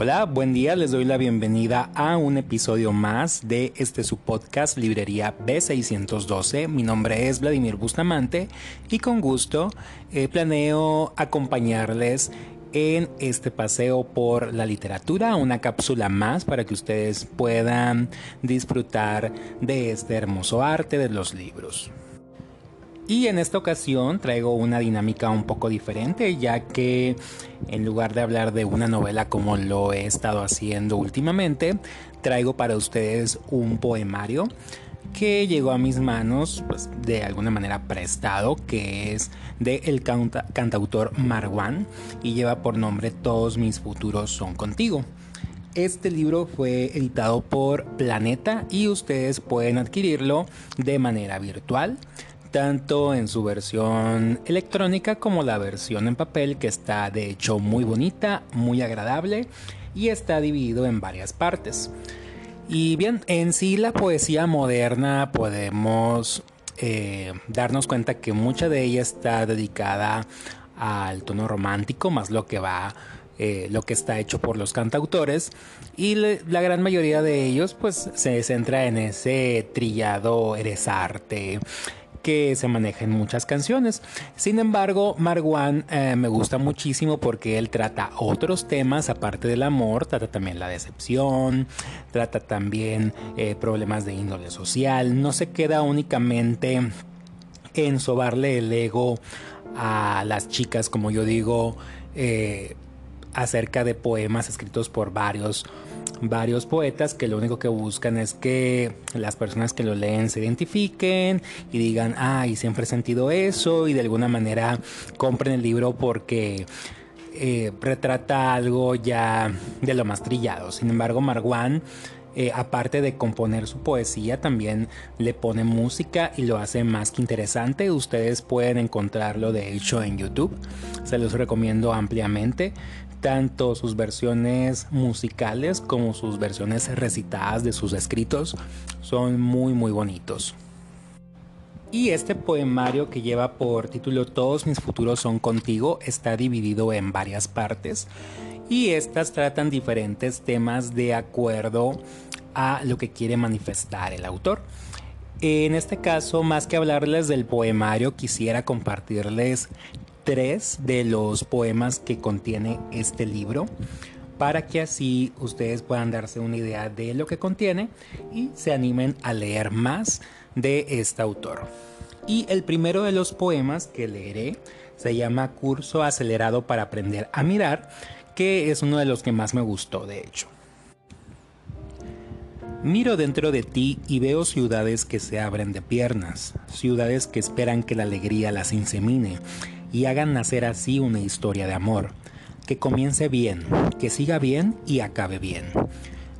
Hola, buen día, les doy la bienvenida a un episodio más de este su podcast Librería B612. Mi nombre es Vladimir Bustamante y con gusto eh, planeo acompañarles en este paseo por la literatura, una cápsula más para que ustedes puedan disfrutar de este hermoso arte de los libros. Y en esta ocasión traigo una dinámica un poco diferente, ya que en lugar de hablar de una novela como lo he estado haciendo últimamente, traigo para ustedes un poemario que llegó a mis manos pues, de alguna manera prestado, que es de el cantautor Marwan y lleva por nombre Todos mis futuros son contigo. Este libro fue editado por Planeta y ustedes pueden adquirirlo de manera virtual tanto en su versión electrónica como la versión en papel que está de hecho muy bonita, muy agradable y está dividido en varias partes. Y bien, en sí la poesía moderna podemos eh, darnos cuenta que mucha de ella está dedicada al tono romántico, más lo que va eh, lo que está hecho por los cantautores y la gran mayoría de ellos pues se centra en ese trillado eres arte que se maneja en muchas canciones. Sin embargo, Marwan eh, me gusta muchísimo porque él trata otros temas aparte del amor, trata también la decepción, trata también eh, problemas de índole social, no se queda únicamente en sobarle el ego a las chicas, como yo digo, eh, acerca de poemas escritos por varios varios poetas que lo único que buscan es que las personas que lo leen se identifiquen y digan, ay, siempre he sentido eso y de alguna manera compren el libro porque eh, retrata algo ya de lo más trillado. Sin embargo, Marwan... Eh, aparte de componer su poesía, también le pone música y lo hace más que interesante. Ustedes pueden encontrarlo de hecho en YouTube. Se los recomiendo ampliamente tanto sus versiones musicales como sus versiones recitadas de sus escritos son muy muy bonitos. Y este poemario que lleva por título Todos mis futuros son contigo está dividido en varias partes y estas tratan diferentes temas de acuerdo a lo que quiere manifestar el autor. En este caso, más que hablarles del poemario, quisiera compartirles tres de los poemas que contiene este libro para que así ustedes puedan darse una idea de lo que contiene y se animen a leer más de este autor. Y el primero de los poemas que leeré se llama Curso acelerado para aprender a mirar, que es uno de los que más me gustó de hecho. Miro dentro de ti y veo ciudades que se abren de piernas, ciudades que esperan que la alegría las insemine y hagan nacer así una historia de amor, que comience bien, que siga bien y acabe bien.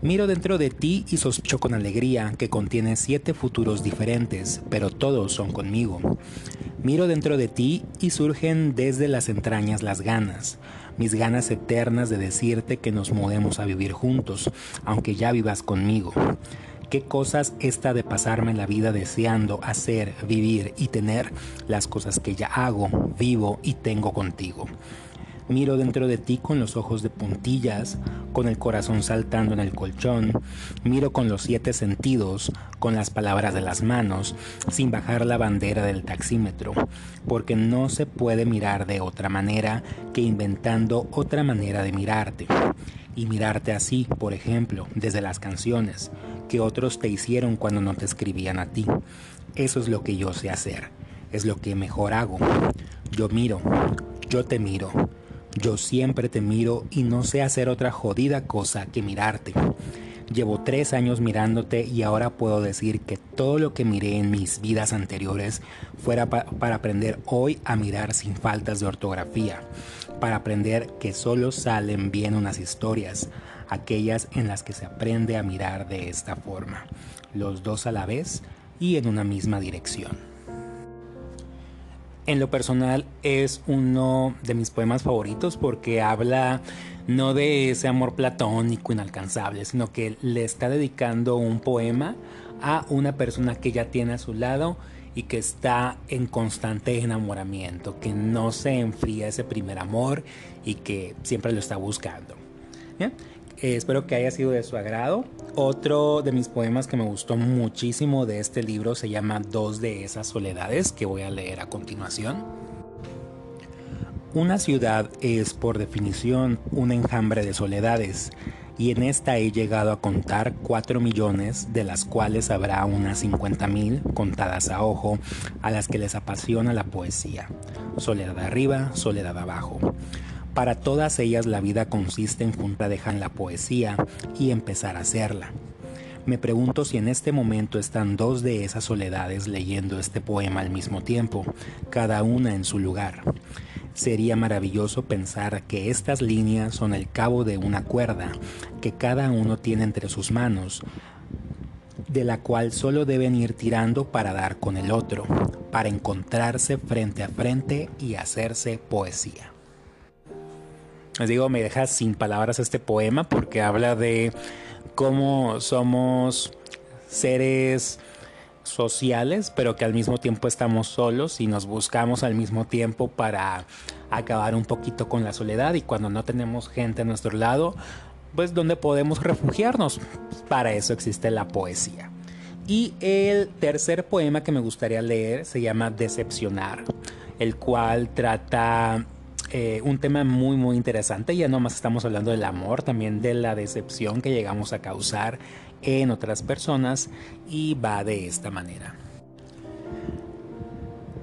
Miro dentro de ti y sospecho con alegría que contiene siete futuros diferentes, pero todos son conmigo. Miro dentro de ti y surgen desde las entrañas las ganas, mis ganas eternas de decirte que nos mudemos a vivir juntos, aunque ya vivas conmigo qué cosas está de pasarme la vida deseando hacer, vivir y tener las cosas que ya hago, vivo y tengo contigo. Miro dentro de ti con los ojos de puntillas, con el corazón saltando en el colchón. Miro con los siete sentidos, con las palabras de las manos, sin bajar la bandera del taxímetro, porque no se puede mirar de otra manera que inventando otra manera de mirarte. Y mirarte así, por ejemplo, desde las canciones, que otros te hicieron cuando no te escribían a ti. Eso es lo que yo sé hacer, es lo que mejor hago. Yo miro, yo te miro, yo siempre te miro y no sé hacer otra jodida cosa que mirarte. Llevo tres años mirándote y ahora puedo decir que todo lo que miré en mis vidas anteriores fuera para aprender hoy a mirar sin faltas de ortografía, para aprender que solo salen bien unas historias, aquellas en las que se aprende a mirar de esta forma, los dos a la vez y en una misma dirección. En lo personal es uno de mis poemas favoritos porque habla no de ese amor platónico inalcanzable, sino que le está dedicando un poema a una persona que ya tiene a su lado y que está en constante enamoramiento, que no se enfría ese primer amor y que siempre lo está buscando. Eh, espero que haya sido de su agrado. Otro de mis poemas que me gustó muchísimo de este libro se llama Dos de esas soledades, que voy a leer a continuación. Una ciudad es, por definición, un enjambre de soledades, y en esta he llegado a contar 4 millones, de las cuales habrá unas 50 mil contadas a ojo, a las que les apasiona la poesía. Soledad arriba, soledad abajo. Para todas ellas la vida consiste en juntar dejar la poesía y empezar a hacerla. Me pregunto si en este momento están dos de esas soledades leyendo este poema al mismo tiempo, cada una en su lugar. Sería maravilloso pensar que estas líneas son el cabo de una cuerda que cada uno tiene entre sus manos, de la cual solo deben ir tirando para dar con el otro, para encontrarse frente a frente y hacerse poesía. Les digo, me deja sin palabras este poema porque habla de cómo somos seres sociales, pero que al mismo tiempo estamos solos y nos buscamos al mismo tiempo para acabar un poquito con la soledad y cuando no tenemos gente a nuestro lado, pues donde podemos refugiarnos. Para eso existe la poesía. Y el tercer poema que me gustaría leer se llama Decepcionar, el cual trata eh, un tema muy muy interesante. Ya no más estamos hablando del amor, también de la decepción que llegamos a causar en otras personas y va de esta manera.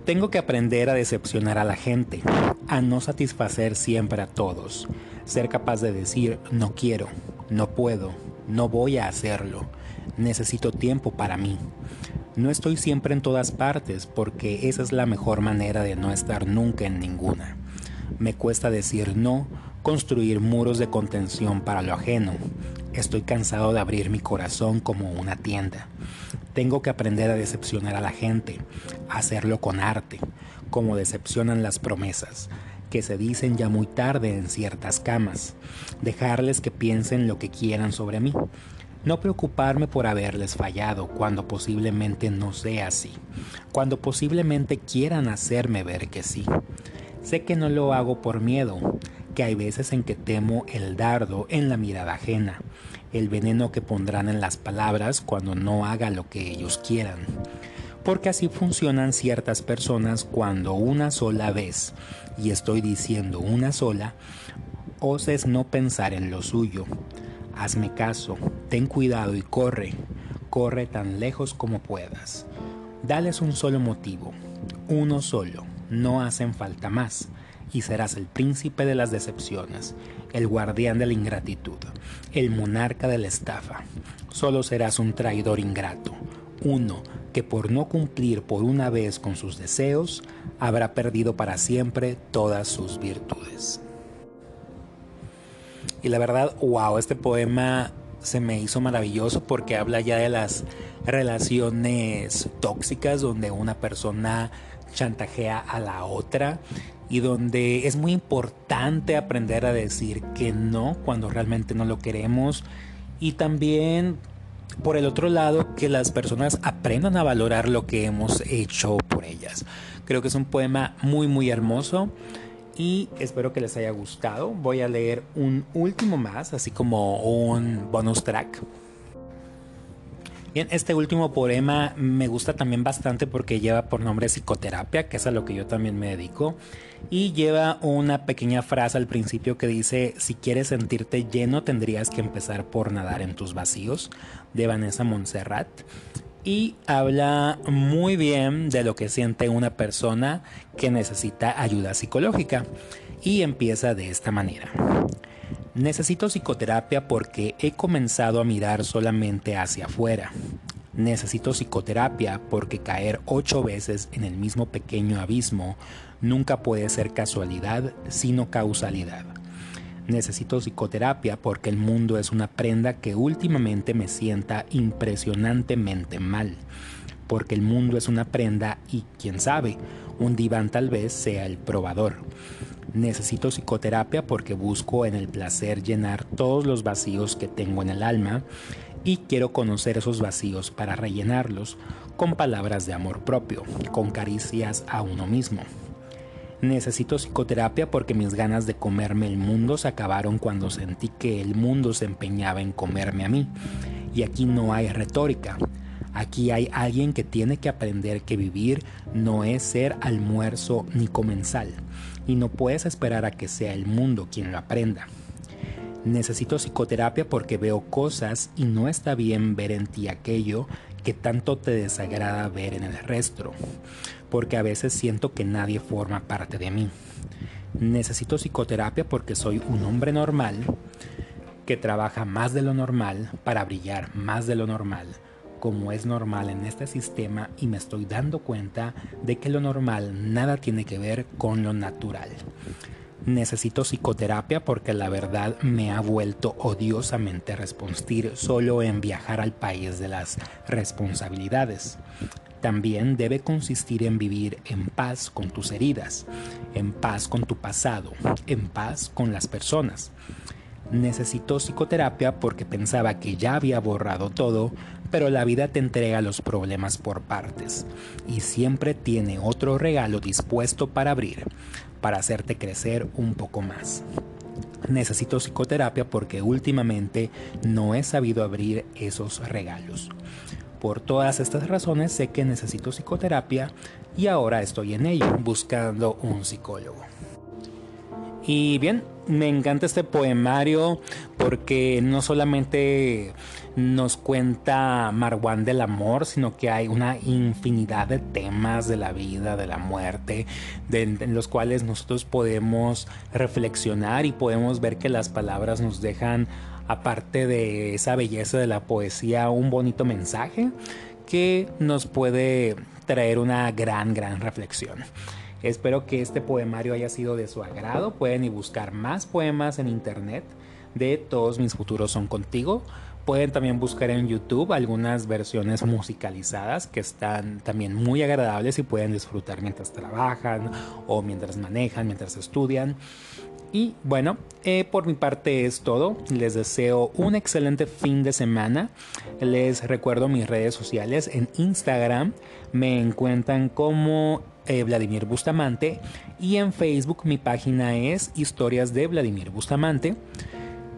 Tengo que aprender a decepcionar a la gente, a no satisfacer siempre a todos, ser capaz de decir no quiero, no puedo, no voy a hacerlo, necesito tiempo para mí. No estoy siempre en todas partes porque esa es la mejor manera de no estar nunca en ninguna. Me cuesta decir no, construir muros de contención para lo ajeno. Estoy cansado de abrir mi corazón como una tienda. Tengo que aprender a decepcionar a la gente, hacerlo con arte, como decepcionan las promesas, que se dicen ya muy tarde en ciertas camas, dejarles que piensen lo que quieran sobre mí. No preocuparme por haberles fallado cuando posiblemente no sea así, cuando posiblemente quieran hacerme ver que sí. Sé que no lo hago por miedo, que hay veces en que temo el dardo en la mirada ajena, el veneno que pondrán en las palabras cuando no haga lo que ellos quieran. Porque así funcionan ciertas personas cuando una sola vez, y estoy diciendo una sola, oses no pensar en lo suyo. Hazme caso, ten cuidado y corre, corre tan lejos como puedas. Dales un solo motivo, uno solo no hacen falta más, y serás el príncipe de las decepciones, el guardián de la ingratitud, el monarca de la estafa. Solo serás un traidor ingrato, uno que por no cumplir por una vez con sus deseos, habrá perdido para siempre todas sus virtudes. Y la verdad, wow, este poema se me hizo maravilloso porque habla ya de las relaciones tóxicas donde una persona chantajea a la otra y donde es muy importante aprender a decir que no cuando realmente no lo queremos y también por el otro lado que las personas aprendan a valorar lo que hemos hecho por ellas. Creo que es un poema muy muy hermoso y espero que les haya gustado. Voy a leer un último más, así como un bonus track. Bien, este último poema me gusta también bastante porque lleva por nombre psicoterapia, que es a lo que yo también me dedico, y lleva una pequeña frase al principio que dice, si quieres sentirte lleno tendrías que empezar por nadar en tus vacíos, de Vanessa Montserrat. Y habla muy bien de lo que siente una persona que necesita ayuda psicológica. Y empieza de esta manera. Necesito psicoterapia porque he comenzado a mirar solamente hacia afuera. Necesito psicoterapia porque caer ocho veces en el mismo pequeño abismo nunca puede ser casualidad, sino causalidad. Necesito psicoterapia porque el mundo es una prenda que últimamente me sienta impresionantemente mal. Porque el mundo es una prenda y, quién sabe, un diván tal vez sea el probador. Necesito psicoterapia porque busco en el placer llenar todos los vacíos que tengo en el alma y quiero conocer esos vacíos para rellenarlos con palabras de amor propio, con caricias a uno mismo. Necesito psicoterapia porque mis ganas de comerme el mundo se acabaron cuando sentí que el mundo se empeñaba en comerme a mí. Y aquí no hay retórica. Aquí hay alguien que tiene que aprender que vivir no es ser almuerzo ni comensal. Y no puedes esperar a que sea el mundo quien lo aprenda. Necesito psicoterapia porque veo cosas y no está bien ver en ti aquello que tanto te desagrada ver en el resto, porque a veces siento que nadie forma parte de mí. Necesito psicoterapia porque soy un hombre normal que trabaja más de lo normal para brillar más de lo normal, como es normal en este sistema y me estoy dando cuenta de que lo normal nada tiene que ver con lo natural. Necesito psicoterapia porque la verdad me ha vuelto odiosamente responsir solo en viajar al país de las responsabilidades. También debe consistir en vivir en paz con tus heridas, en paz con tu pasado, en paz con las personas. Necesito psicoterapia porque pensaba que ya había borrado todo, pero la vida te entrega los problemas por partes y siempre tiene otro regalo dispuesto para abrir para hacerte crecer un poco más. Necesito psicoterapia porque últimamente no he sabido abrir esos regalos. Por todas estas razones sé que necesito psicoterapia y ahora estoy en ello, buscando un psicólogo. Y bien, me encanta este poemario porque no solamente nos cuenta Marwan del amor, sino que hay una infinidad de temas de la vida, de la muerte, en los cuales nosotros podemos reflexionar y podemos ver que las palabras nos dejan, aparte de esa belleza de la poesía, un bonito mensaje que nos puede traer una gran, gran reflexión. Espero que este poemario haya sido de su agrado. Pueden ir buscar más poemas en internet de Todos mis futuros son contigo. Pueden también buscar en YouTube algunas versiones musicalizadas que están también muy agradables y pueden disfrutar mientras trabajan o mientras manejan, mientras estudian. Y bueno, eh, por mi parte es todo. Les deseo un excelente fin de semana. Les recuerdo mis redes sociales. En Instagram me encuentran como eh, Vladimir Bustamante y en Facebook mi página es Historias de Vladimir Bustamante.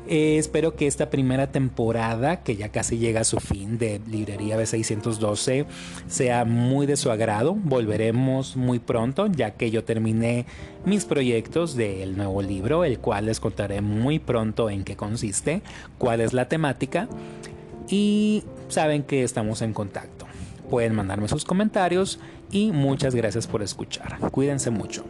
Eh, espero que esta primera temporada, que ya casi llega a su fin de Librería B612, sea muy de su agrado. Volveremos muy pronto, ya que yo terminé mis proyectos del nuevo libro, el cual les contaré muy pronto en qué consiste, cuál es la temática y saben que estamos en contacto. Pueden mandarme sus comentarios y muchas gracias por escuchar. Cuídense mucho.